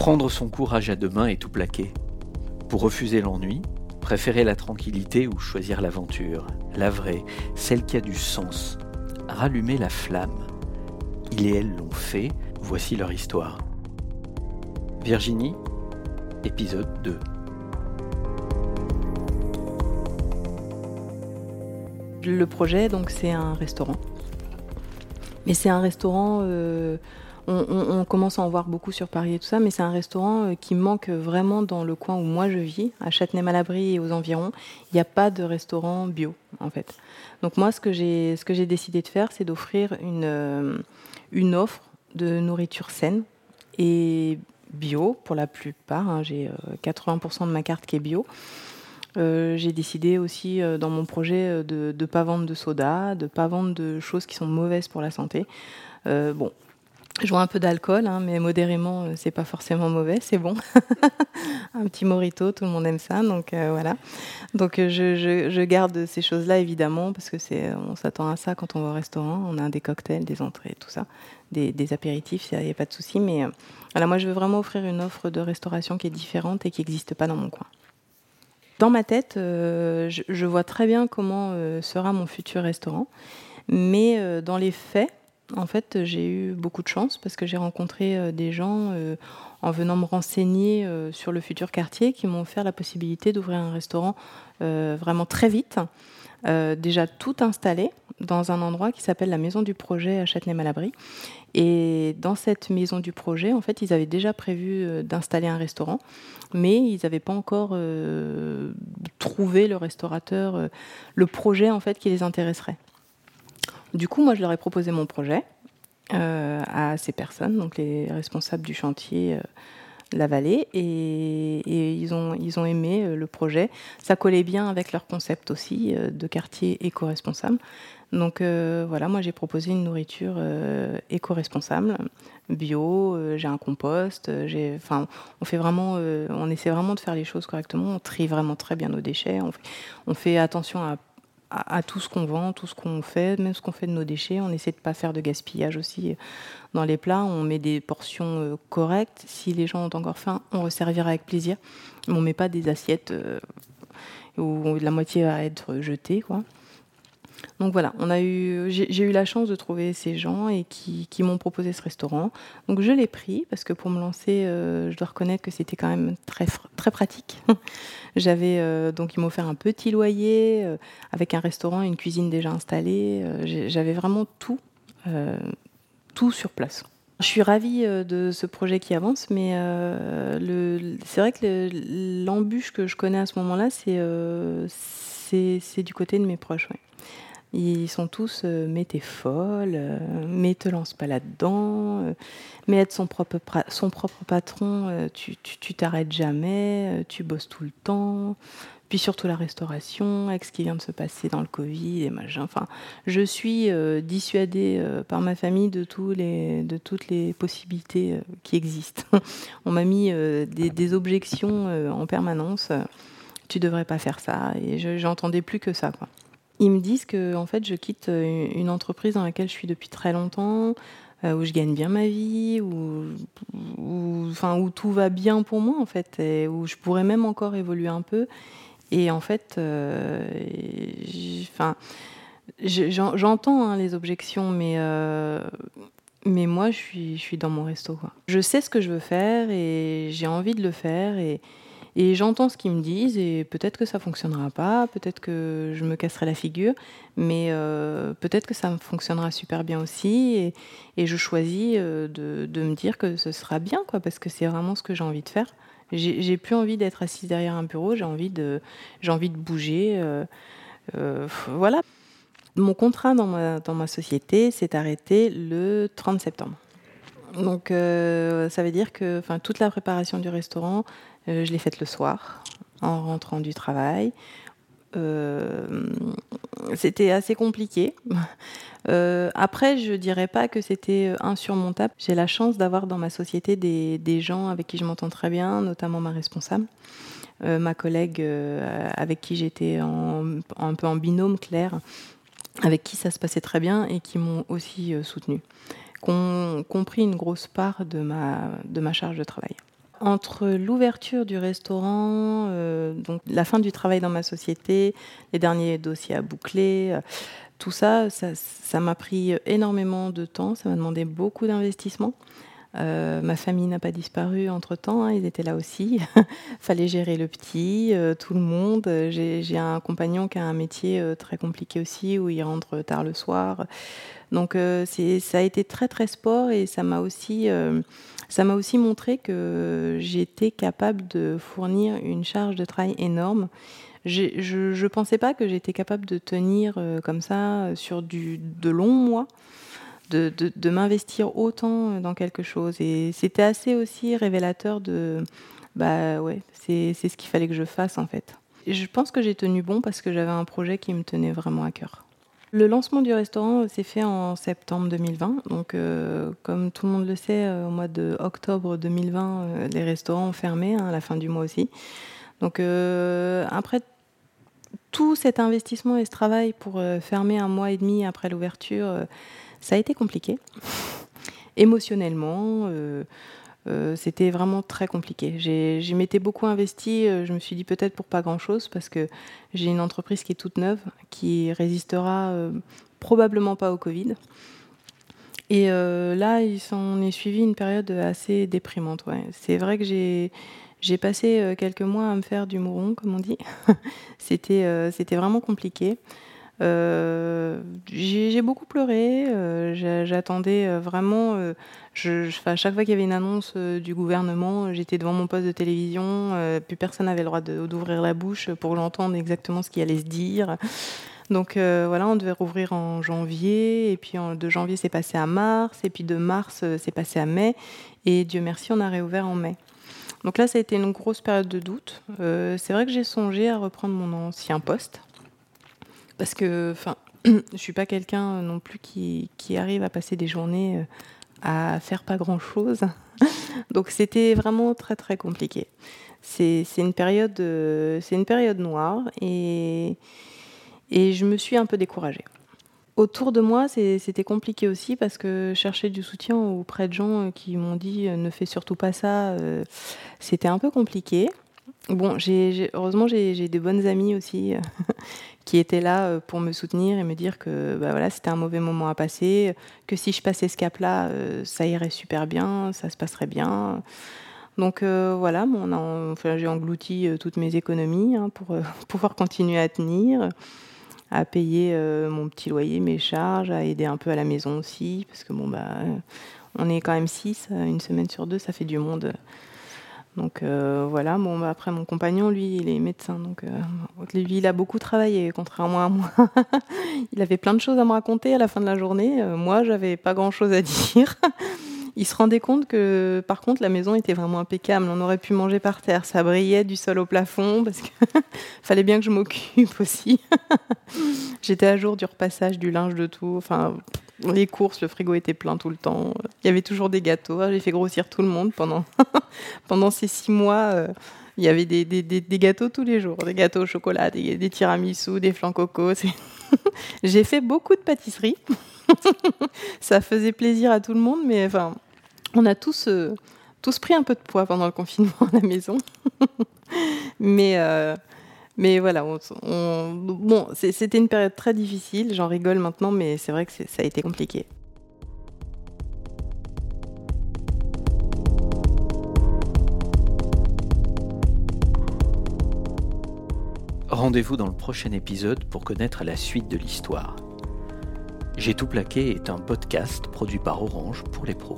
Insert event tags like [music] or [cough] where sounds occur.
Prendre son courage à deux mains et tout plaquer. Pour refuser l'ennui, préférer la tranquillité ou choisir l'aventure, la vraie, celle qui a du sens. Rallumer la flamme. Il et elle l'ont fait, voici leur histoire. Virginie, épisode 2. Le projet, donc, c'est un restaurant. Mais c'est un restaurant. euh, on, commence à en voir beaucoup sur Paris et tout ça, mais c'est un restaurant euh, qui manque vraiment dans le coin où moi je vis, à Châtenay-Malabry et aux environs. Il n'y a pas de restaurant bio, en fait. Donc moi, ce que j'ai, décidé de faire, c'est d'offrir une, euh, une offre de nourriture saine et bio pour la plupart. hein. J'ai euh, 80% de ma carte qui est bio. Euh, j'ai décidé aussi euh, dans mon projet euh, de ne pas vendre de soda, de ne pas vendre de choses qui sont mauvaises pour la santé. Euh, bon, je vois un peu d'alcool, hein, mais modérément, euh, c'est pas forcément mauvais, c'est bon. [laughs] un petit morito, tout le monde aime ça, donc euh, voilà. Donc euh, je, je- je garde ces choses-là évidemment parce que c'est, on s'attend à ça quand on va au restaurant. On a des cocktails, des entrées, tout ça, des, des apéritifs, il n'y a pas de souci. Mais euh, voilà, moi je veux vraiment offrir une offre de restauration qui est différente et qui n'existe pas dans mon coin. Dans ma tête, je, je vois très bien comment sera mon futur restaurant, mais dans les faits, en fait, j'ai eu beaucoup de chance parce que j'ai rencontré euh, des gens euh, en venant me renseigner euh, sur le futur quartier qui m'ont offert la possibilité d'ouvrir un restaurant vraiment très vite, déjà tout installé dans un endroit qui s'appelle la Maison du Projet à Châtenay-Malabry. Et dans cette Maison du Projet, en fait, ils avaient déjà prévu d'installer un restaurant, mais ils n'avaient pas encore trouvé le restaurateur, le projet en fait qui les intéresserait. Du coup, moi, je leur ai proposé mon projet euh, à ces personnes, donc les responsables du chantier euh, La Vallée, et, ils, ont, ils ont aimé euh, le projet. Ça collait bien avec leur concept aussi de quartier éco-responsable. Donc voilà, moi j'ai proposé une nourriture éco-responsable, bio, j'ai un compost, on fait vraiment, on essaie vraiment de faire les choses correctement, on trie vraiment très bien nos déchets, on fait, on fait attention à à, tout ce qu'on vend, tout ce qu'on fait, même ce qu'on fait de nos déchets. On essaie de pas faire de gaspillage aussi euh, dans les plats. On met des portions euh, correctes. Si les gens ont encore faim, on resservira avec plaisir. Mais on met pas des assiettes euh, où la moitié va être jetée, quoi. Donc voilà, on a eu, j'ai eu la chance de trouver ces gens et qui, m'ont proposé ce restaurant. Donc je l'ai pris parce que pour me lancer, euh, je dois reconnaître que c'était quand même très, très pratique. [laughs] J'avais euh, donc ils m'ont offert un petit loyer euh, avec un restaurant, une cuisine déjà installée. J'avais vraiment tout, tout sur place. Je suis ravie de ce projet qui avance, mais c'est vrai que le- l'embûche que je connais à ce moment-là, c'est du côté de mes proches. Ils sont tous, euh, mais t'es folle, euh, mais te lance pas là-dedans, euh, mais être son propre, patron, euh, tu t'arrêtes jamais, tu bosses tout le temps. Puis surtout la restauration, avec ce qui vient de se passer dans le Covid et machin. Enfin, je suis dissuadée par ma famille de, tous les, de toutes les possibilités qui existent. [laughs] On m'a mis des, objections en permanence. tu devrais pas faire ça. Et je j'entendais plus que ça. Quoi. Ils me disent que en fait, je quitte euh, une entreprise dans laquelle je suis depuis très longtemps, euh, où je gagne bien ma vie, où, enfin, où tout va bien pour moi en fait, et où je pourrais même encore évoluer un peu. Et en fait, euh, j'entends hein, les objections, mais mais moi, je suis, je suis dans mon resto. Je sais ce que je veux faire et j'ai envie de le faire et, et j'entends ce qu'ils me disent et peut-être que ça fonctionnera pas, peut-être que je me casserai la figure, mais euh, peut-être que ça fonctionnera super bien aussi et, je choisis euh, de, me dire que ce sera bien, quoi, parce que c'est vraiment ce que j'ai envie de faire. J'ai plus envie d'être assise derrière un bureau, j'ai envie de, bouger. euh, voilà. Mon contrat dans ma, société s'est arrêté le 30 septembre. Donc ça veut dire que toute la préparation du restaurant, euh, je l'ai faite le soir, en rentrant du travail. Euh, c'était assez compliqué. [laughs] Euh, après, je dirais pas que c'était insurmontable. J'ai la chance d'avoir dans ma société des, gens avec qui je m'entends très bien, notamment ma responsable, ma collègue avec qui j'étais un peu en binôme, Claire, avec qui ça se passait très bien et qui m'ont aussi soutenue, qui ont compris une grosse part de ma charge de travail. Entre l'ouverture du restaurant, euh, donc la fin du travail dans ma société, les derniers dossiers à boucler, euh, tout ça, ça m'a pris énormément de temps, ça m'a demandé beaucoup d'investissement. Euh, ma famille n'a pas disparu entre temps, hein, ils étaient là aussi. [laughs] Fallait gérer le petit, tout le monde. J'ai un compagnon qui a un métier très compliqué aussi, où il rentre tard le soir. Donc ça a été très très sport et ça m'a aussi aussi montré que j'étais capable de fournir une charge de travail énorme. Je ne pensais pas que j'étais capable de tenir euh, comme ça sur du, de longs mois, de, m'investir autant dans quelque chose. Et c'était assez aussi révélateur de, bah ouais, c'est ce qu'il fallait que je fasse en fait. Et je pense que j'ai tenu bon parce que j'avais un projet qui me tenait vraiment à cœur. Le lancement du restaurant s'est fait en septembre 2020. Donc, euh, comme tout le monde le sait, euh, au mois de octobre 2020, euh, les restaurants ont fermé, hein, à la fin du mois aussi. Donc, après tout cet investissement et ce travail pour fermer un mois et demi après l'ouverture, ça a été compliqué. Émotionnellement, euh, c'était vraiment très compliqué. J'y m'étais beaucoup investi. Euh, je me suis dit peut-être pour pas grand-chose parce que j'ai une entreprise qui est toute neuve, qui résistera euh, probablement pas au Covid. Et là, il s'en est suivi une période assez déprimante. C'est vrai que j'ai passé quelques mois à me faire du mouron, comme on dit. [laughs] c'était vraiment compliqué. Euh, j'ai beaucoup pleuré. Euh, j'attendais euh, vraiment. À chaque fois qu'il y avait une annonce du gouvernement, j'étais devant mon poste de télévision. plus personne n'avait le droit d'ouvrir la bouche pour j'entende exactement ce qui allait se dire. Donc voilà, on devait rouvrir en janvier, et puis de janvier c'est passé à mars, et puis de mars c'est passé à mai, et Dieu merci, on a réouvert en mai. Donc là, ça a été une grosse période de doute. c'est vrai que j'ai songé à reprendre mon ancien poste, parce que, enfin, [clears throat] je suis pas quelqu'un non plus qui, qui, arrive à passer des journées euh, à faire pas grand chose. [laughs] Donc c'était vraiment très très compliqué. C'est une période, euh, c'est une période noire et et je me suis un peu découragée. Autour de moi, c'était compliqué aussi parce que chercher du soutien auprès de gens euh, qui m'ont dit ne fais surtout pas ça, c'était un peu compliqué. Bon, heureusement, j'ai des bonnes amies aussi [laughs] qui étaient là euh, pour me soutenir et me dire que bah voilà, c'était un mauvais moment à passer, que si je passais ce cap-là, euh, ça irait super bien, ça se passerait bien. Donc euh, voilà, j'ai englouti toutes mes économies hein, pour [laughs] pouvoir continuer à tenir, à payer mon petit loyer, mes charges, à aider un peu à la maison aussi, parce que bon bah on est quand même six, une semaine sur deux, ça fait du monde donc euh, voilà, bon, bah, après mon compagnon, lui, il est médecin, donc euh, lui, il a beaucoup travaillé, contrairement à moi. [laughs] il avait plein de choses à me raconter à la fin de la journée. Euh, moi, j'avais pas grand-chose à [laughs] dire. il se rendait compte que, par contre, la maison était vraiment impeccable. On aurait pu manger par terre, ça brillait du sol au plafond, [laughs] parce qu'il fallait bien que je m'occupe aussi. J'étais à jour du repassage, du linge, de tout. Enfin, les courses, le frigo était plein tout le temps. Il y avait toujours des gâteaux. J'ai fait grossir tout le monde pendant, [laughs] pendant ces six mois. Euh, il y avait des, des, des, gâteaux tous les jours, des gâteaux au chocolat, des, tiramisu, des flancs coco. [laughs] J'ai fait beaucoup de pâtisserie. [laughs] Ça faisait plaisir à tout le monde, mais enfin, on a tous, euh, tous pris un peu de poids pendant le confinement à la maison. mais euh, mais voilà, bon, c'était une période très difficile, j'en rigole maintenant, mais c'est vrai que ça a été compliqué. Rendez-vous dans le prochain épisode pour connaître la suite de l'histoire. J'ai tout plaqué est un podcast produit par Orange pour les pros.